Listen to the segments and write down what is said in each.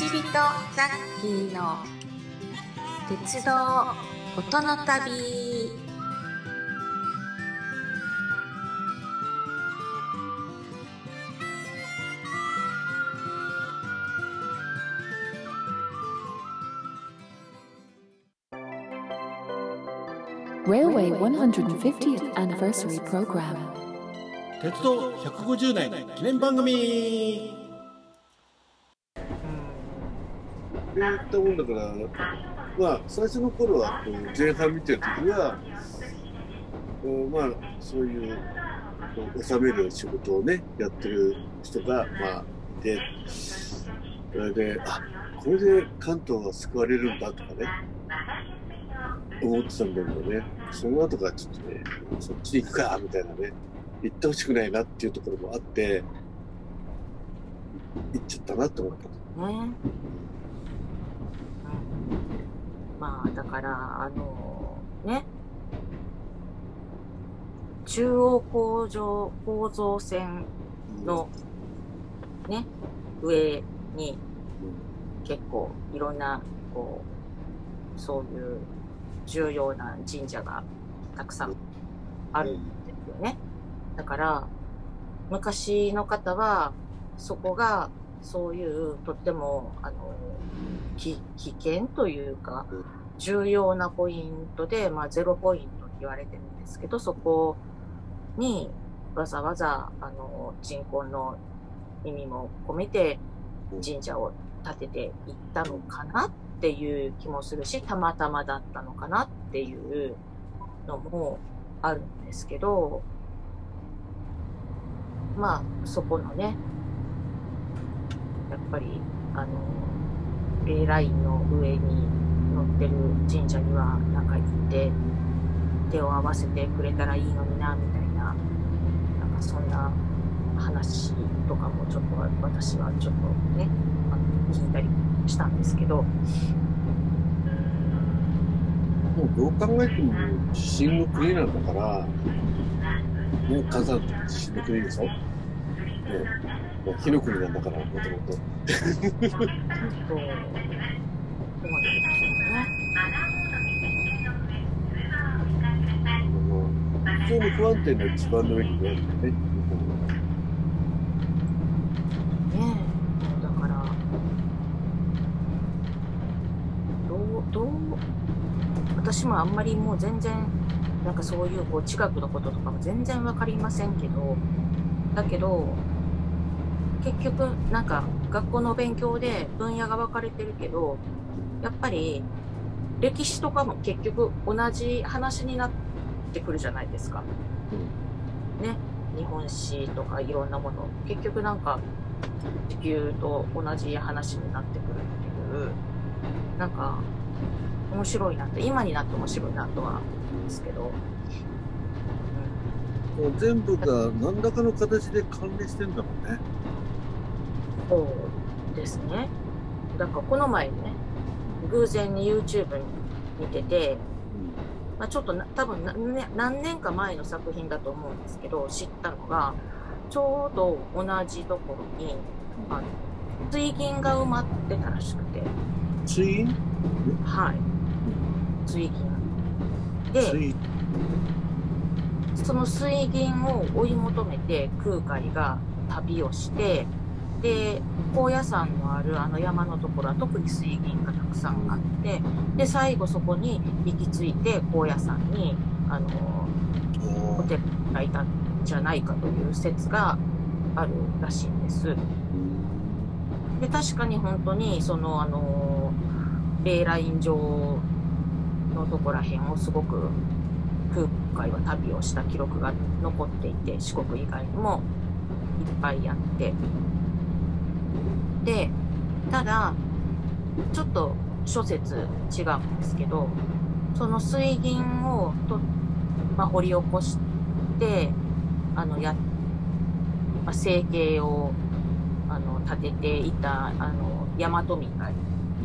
ちびとザッキーの鉄道音の旅。鉄道150年記念番組っていったもんだから、まあ、最初の頃はこう前半見てる時は、まあ、そういう収める仕事をねやってる人が、まあ、いてそれであこれで関東は救われるんだとかね思ってたんだけどねその後からちょっとねそっちに行くかみたいなね行ってほしくないなっていうところもあって行っちゃったなと思った。ねまあ、だから、あのね、中央構造構造線のね、上に結構いろんな、こう、そういう重要な神社がたくさんあるんですよね。だから、昔の方は、そこがそういうとっても、あの、危険というか、重要なポイントで、まあ、ゼロポイントって言われてるんですけど、そこにわざわざ、あの、人口の意味も込めて神社を建てていったのかなっていう気もするし、たまたまだったのかなっていうのもあるんですけど、まあ、そこのね、やっぱり、あの、A ラインの上に乗ってる神社にはなんか行って手を合わせてくれたらいいのになみたいななんかそんな話とかもちょっと私はちょっとねあの聞いたりしたんですけど。もうどう考えても地震の国なんだから、ね、火山って地震の国でしょ、もう火の国なんだから、もともと。非常に不安定な一番の上にいるよね、ね、だから、どう、どう、私もあんまりもう全然、なんかそういうこう地学のこととかも全然わかりませんけど、だけど、結局なんか学校の勉強で分野が分かれてるけど、やっぱり歴史とかも結局同じ話になってくるじゃないですか。ね。日本史とかいろんなもの。結局なんか地球と同じ話になってくるっていう、なんか面白いなって、今になって面白いなとは思うんですけど。うん、全部が何らかの形で関連してんだもんね。そうですね。だからこの前ね、偶然に YouTube に見てて、まあ、ちょっと多分何年か前の作品だと思うんですけど、知ったのが、ちょうど同じところに、あの、水銀が埋まってたらしくて。水銀？はい。水銀。で、その水銀を追い求めて空海が旅をして、で高野山のあるあの山のところは特に水銀がたくさんあってで最後そこに行き着いて高野山にあのホテルがいたんじゃないかという説があるらしいんです。で確かに本当にそのあのレーライン上のとこら辺をすごく空海は旅をした記録が残っていて四国以外にもいっぱいあってで、ただ、ちょっと諸説違うんですけど、その水銀をと、まあ、掘り起こして、あの、や、まあ、生計を、あの、立てていた、あの、大和民が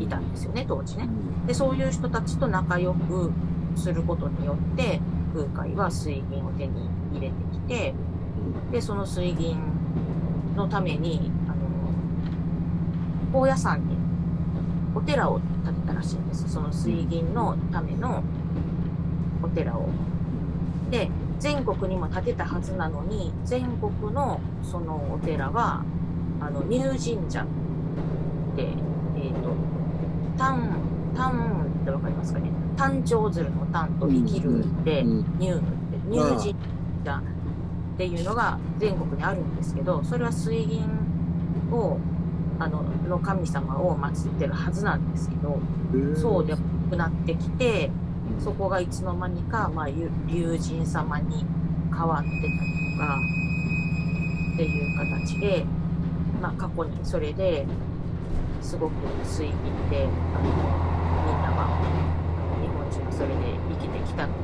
いたんですよね、当時ね。で、そういう人たちと仲良くすることによって、空海は水銀を手に入れてきて、で、その水銀のために、高野山にお寺を建てたらしいんです。その水銀のためのお寺を。で全国にも建てたはずなのに全国のそのお寺はあの入神社ってえっ、と丹丹ってわかりますかね？誕生鶴の丹と生きるで、うん入って入神社っていうのが全国にあるんですけどそれは水銀をあのの神様を祀ってるはずなんですけどそうでもなくなってきてそこがいつの間にか、まあ、ゆ龍神様に変わってたりとかっていう形で、まあ、過去にそれですごく水銀であのみんなは日本人はそれで生きてきたのに、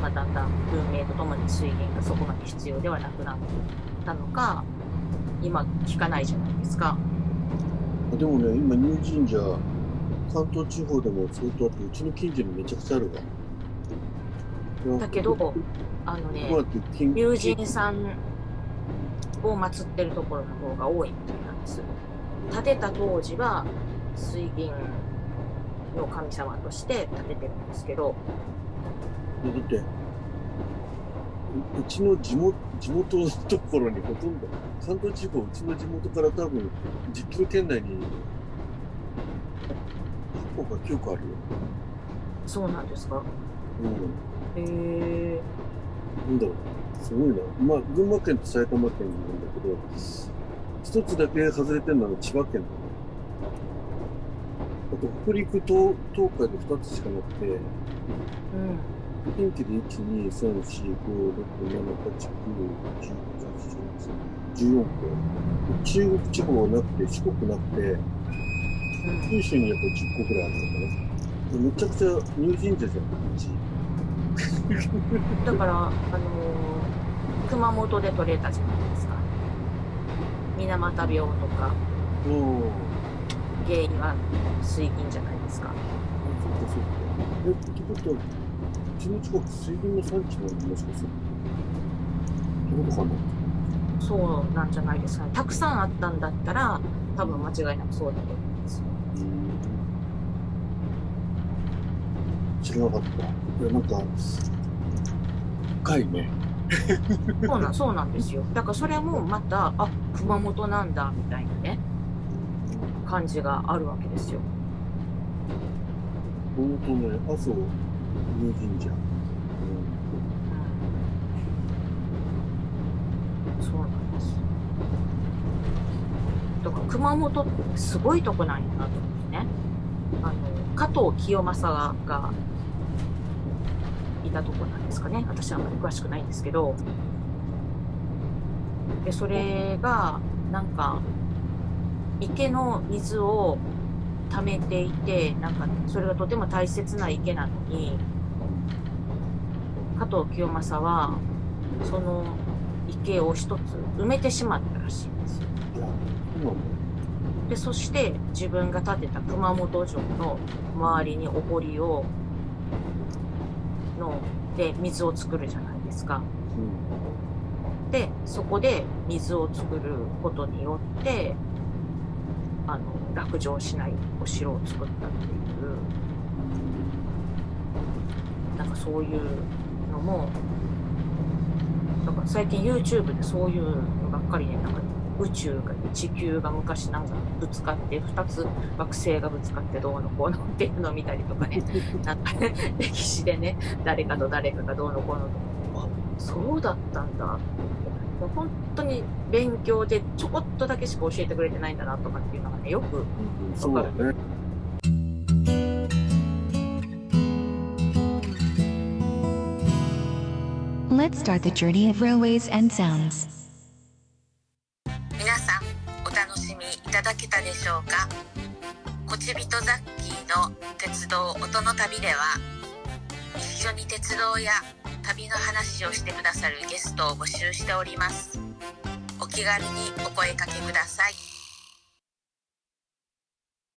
まあ、だんだん文明とともに水銀がそこまで必要ではなくなったのか今聞かないじゃないですか。でもね、今、入神社、関東地方でも相当あって、うちの近所にめちゃくちゃあるわ。だけど、あのねこう、やって金龍神さんを祀ってるところの方が多いみたいなんです。建てた当時は水銀の神様として建ててるんですけど、だって、ううちの地元地元のところにほとんど、関東地方、うちの地元から多分10キロ圏内に8個か9個あるよ。そうなんですか？うん。へえなんだろう。すごいな。まあ、群馬県と埼玉県なんだけど、一つだけ外れてるのは千葉県だね。あと、北陸、東東海で二つしかなくて、うん。近畿で1、2、3、4、5、6、7、8、9、10、11、14個。中国地方はなくて、四国なくて、うん九州にやっぱ10個くらいあるのかな。めちゃくちゃ入神社じゃん、うち。だから、あのー熊本で取れたじゃないですか。水俣病とかうん。原因は水銀じゃないですか。そっかそっか。え、ってことは、うちの近く水銀の産地なのもしかするどうかなそうなんじゃないですかね。たくさんあったんだったら、多分間違いなくそうだと思います。知らなかった。いや、なんか、深いね。そうなん、そうなんですよ。だからそれもまた、あ、熊本なんだ、みたいなね、感じがあるわけですよ。本当ね、阿蘇入神社。うん。そうなんです。だから熊本ってすごいとこなんやなと思ってね。あの、加藤清正がいたとこなんですかね。私はあんまり詳しくないんですけど。で、それが、なんか、池の水を溜めていて、なんか、それがとても大切な池なのに、加藤清正は、その池を一つ埋めてしまったらしいんですよ。で、そして自分が建てた熊本城の周りにお堀を、の、で、水を作るじゃないですか。で、そこで水を作ることによって、あの、落城しないお城を作ったっていう、なんかそういうのも、なんか最近 YouTube でそういうのばっかりね、なんか宇宙が、地球が昔なんかぶつかって、二つ惑星がぶつかってどうのこうのっていうのを見たりとかね、なんか歴史でね、誰かと誰かがどうのこうのとか、あ、そうだったんだって。もう本当に勉強でちょこっとだけしか教えてくれてないんだなとかっていうのがね、よくうんうん、そうだね。Let's start the journey of railways and sounds. 皆さんお楽しみいただけたでしょうか？こちびとザッキーの鉄道音の旅では一緒に鉄道や旅の話をしてくださるゲストを募集しております。お気軽にお声かけください。